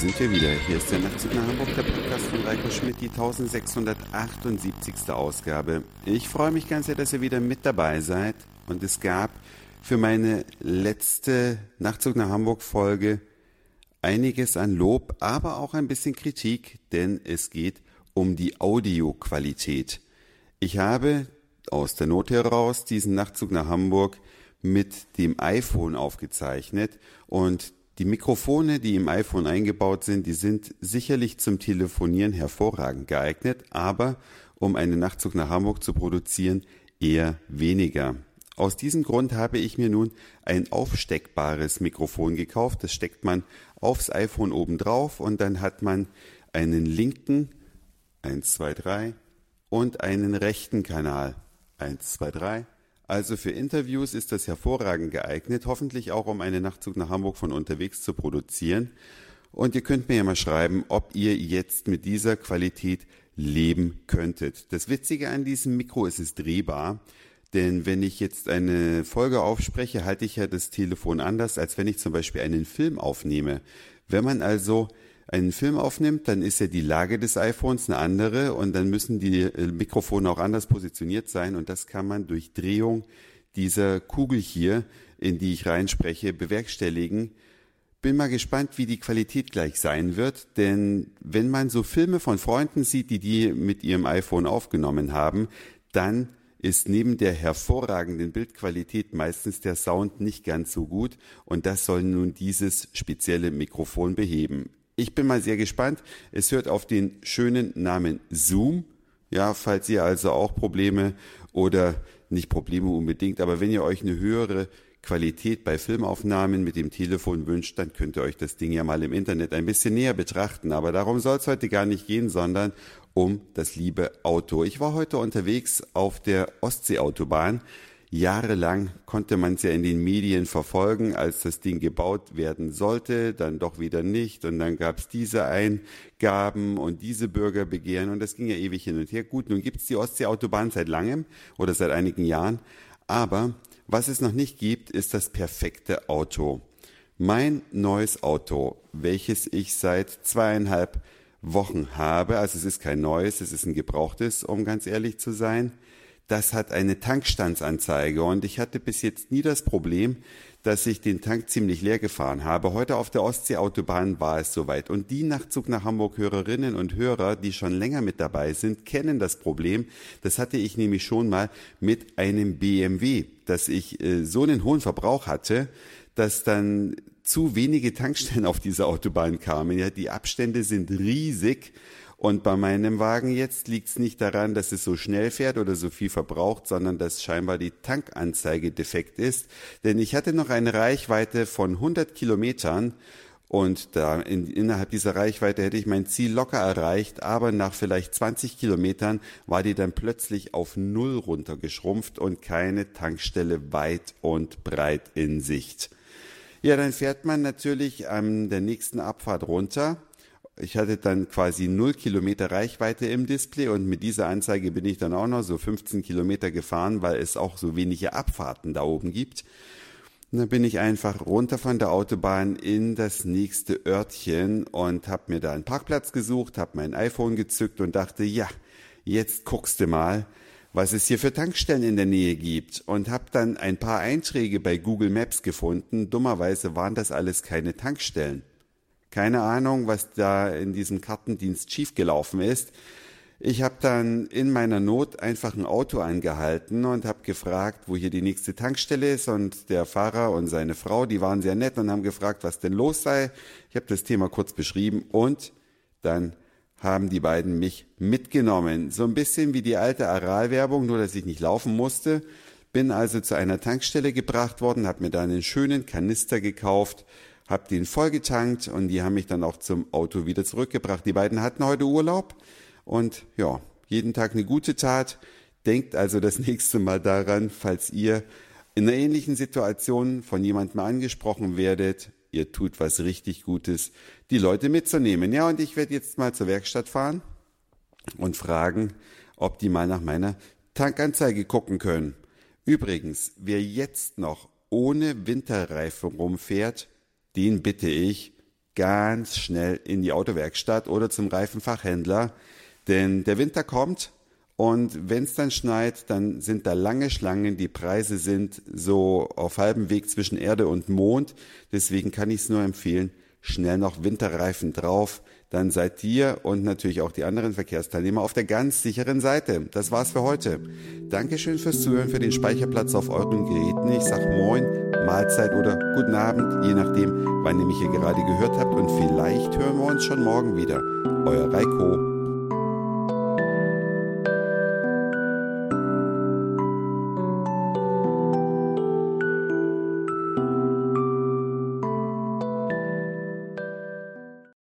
sind wir wieder. Hier ist der Nachtzug nach Hamburg, der Podcast von Reiko Schmidt, die 1678. Ausgabe. Ich freue mich ganz sehr, dass ihr wieder mit dabei seid. Und es gab für meine letzte Nachtzug nach Hamburg Folge einiges an Lob, aber auch ein bisschen Kritik, denn es geht um die Audioqualität. Ich habe aus der Not heraus diesen Nachtzug nach Hamburg mit dem iPhone aufgezeichnet und die Mikrofone, die im iPhone eingebaut sind, die sind sicherlich zum Telefonieren hervorragend geeignet, aber um einen Nachtzug nach Hamburg zu produzieren, eher weniger. Aus diesem Grund habe ich mir nun ein aufsteckbares Mikrofon gekauft. Das steckt man aufs iPhone oben drauf und dann hat man einen linken 1, 2, 3 und einen rechten Kanal 1, 2, 3. Also für Interviews ist das hervorragend geeignet, hoffentlich auch um einen Nachtzug nach Hamburg von unterwegs zu produzieren. Und ihr könnt mir ja mal schreiben, ob ihr jetzt mit dieser Qualität leben könntet. Das Witzige an diesem Mikro ist, es ist drehbar. Denn wenn ich jetzt eine Folge aufspreche, halte ich ja das Telefon anders, als wenn ich zum Beispiel einen Film aufnehme. Wenn man also einen Film aufnimmt, dann ist ja die Lage des iPhones eine andere und dann müssen die äh, Mikrofone auch anders positioniert sein und das kann man durch Drehung dieser Kugel hier, in die ich reinspreche, bewerkstelligen. Bin mal gespannt, wie die Qualität gleich sein wird, denn wenn man so Filme von Freunden sieht, die die mit ihrem iPhone aufgenommen haben, dann ist neben der hervorragenden Bildqualität meistens der Sound nicht ganz so gut und das soll nun dieses spezielle Mikrofon beheben. Ich bin mal sehr gespannt. Es hört auf den schönen Namen Zoom. Ja, falls ihr also auch Probleme oder nicht Probleme unbedingt, aber wenn ihr euch eine höhere Qualität bei Filmaufnahmen mit dem Telefon wünscht, dann könnt ihr euch das Ding ja mal im Internet ein bisschen näher betrachten. Aber darum soll es heute gar nicht gehen, sondern um das liebe Auto. Ich war heute unterwegs auf der Ostseeautobahn Jahrelang konnte man es ja in den Medien verfolgen, als das Ding gebaut werden sollte, dann doch wieder nicht. Und dann gab es diese Eingaben und diese Bürgerbegehren und das ging ja ewig hin und her. Gut, nun gibt es die Ostseeautobahn seit langem oder seit einigen Jahren. Aber was es noch nicht gibt, ist das perfekte Auto. Mein neues Auto, welches ich seit zweieinhalb Wochen habe, also es ist kein neues, es ist ein gebrauchtes, um ganz ehrlich zu sein, das hat eine Tankstandsanzeige und ich hatte bis jetzt nie das Problem, dass ich den Tank ziemlich leer gefahren habe. Heute auf der Ostseeautobahn war es soweit. Und die Nachtzug nach Hamburg Hörerinnen und Hörer, die schon länger mit dabei sind, kennen das Problem. Das hatte ich nämlich schon mal mit einem BMW, dass ich äh, so einen hohen Verbrauch hatte, dass dann zu wenige Tankstellen auf dieser Autobahn kamen. Ja, die Abstände sind riesig und bei meinem Wagen jetzt liegt es nicht daran, dass es so schnell fährt oder so viel verbraucht, sondern dass scheinbar die Tankanzeige defekt ist. Denn ich hatte noch eine Reichweite von 100 Kilometern und da in, innerhalb dieser Reichweite hätte ich mein Ziel locker erreicht, aber nach vielleicht 20 Kilometern war die dann plötzlich auf Null runtergeschrumpft und keine Tankstelle weit und breit in Sicht. Ja, dann fährt man natürlich an der nächsten Abfahrt runter ich hatte dann quasi null Kilometer Reichweite im Display und mit dieser Anzeige bin ich dann auch noch so 15 Kilometer gefahren, weil es auch so wenige Abfahrten da oben gibt. Und dann bin ich einfach runter von der Autobahn in das nächste Örtchen und habe mir da einen Parkplatz gesucht, habe mein iPhone gezückt und dachte, ja, jetzt guckst du mal, was es hier für Tankstellen in der Nähe gibt und habe dann ein paar Einträge bei Google Maps gefunden. Dummerweise waren das alles keine Tankstellen. Keine Ahnung, was da in diesem Kartendienst schiefgelaufen ist. Ich habe dann in meiner Not einfach ein Auto angehalten und habe gefragt, wo hier die nächste Tankstelle ist. Und der Fahrer und seine Frau, die waren sehr nett und haben gefragt, was denn los sei. Ich habe das Thema kurz beschrieben und dann haben die beiden mich mitgenommen. So ein bisschen wie die alte Aral-Werbung, nur dass ich nicht laufen musste. Bin also zu einer Tankstelle gebracht worden, habe mir da einen schönen Kanister gekauft habe den vollgetankt und die haben mich dann auch zum Auto wieder zurückgebracht. Die beiden hatten heute Urlaub und ja, jeden Tag eine gute Tat. Denkt also das nächste Mal daran, falls ihr in einer ähnlichen Situation von jemandem angesprochen werdet, ihr tut was richtig Gutes, die Leute mitzunehmen. Ja, und ich werde jetzt mal zur Werkstatt fahren und fragen, ob die mal nach meiner Tankanzeige gucken können. Übrigens, wer jetzt noch ohne Winterreifen rumfährt, den bitte ich, ganz schnell in die Autowerkstatt oder zum Reifenfachhändler, denn der Winter kommt und wenn es dann schneit, dann sind da lange Schlangen. Die Preise sind so auf halbem Weg zwischen Erde und Mond. Deswegen kann ich es nur empfehlen, schnell noch Winterreifen drauf. Dann seid ihr und natürlich auch die anderen Verkehrsteilnehmer auf der ganz sicheren Seite. Das war's für heute. Dankeschön fürs Zuhören, für den Speicherplatz auf euren Geräten. Ich sag Moin, Mahlzeit oder Guten Abend, je nachdem, wann ihr mich hier gerade gehört habt. Und vielleicht hören wir uns schon morgen wieder. Euer Reiko.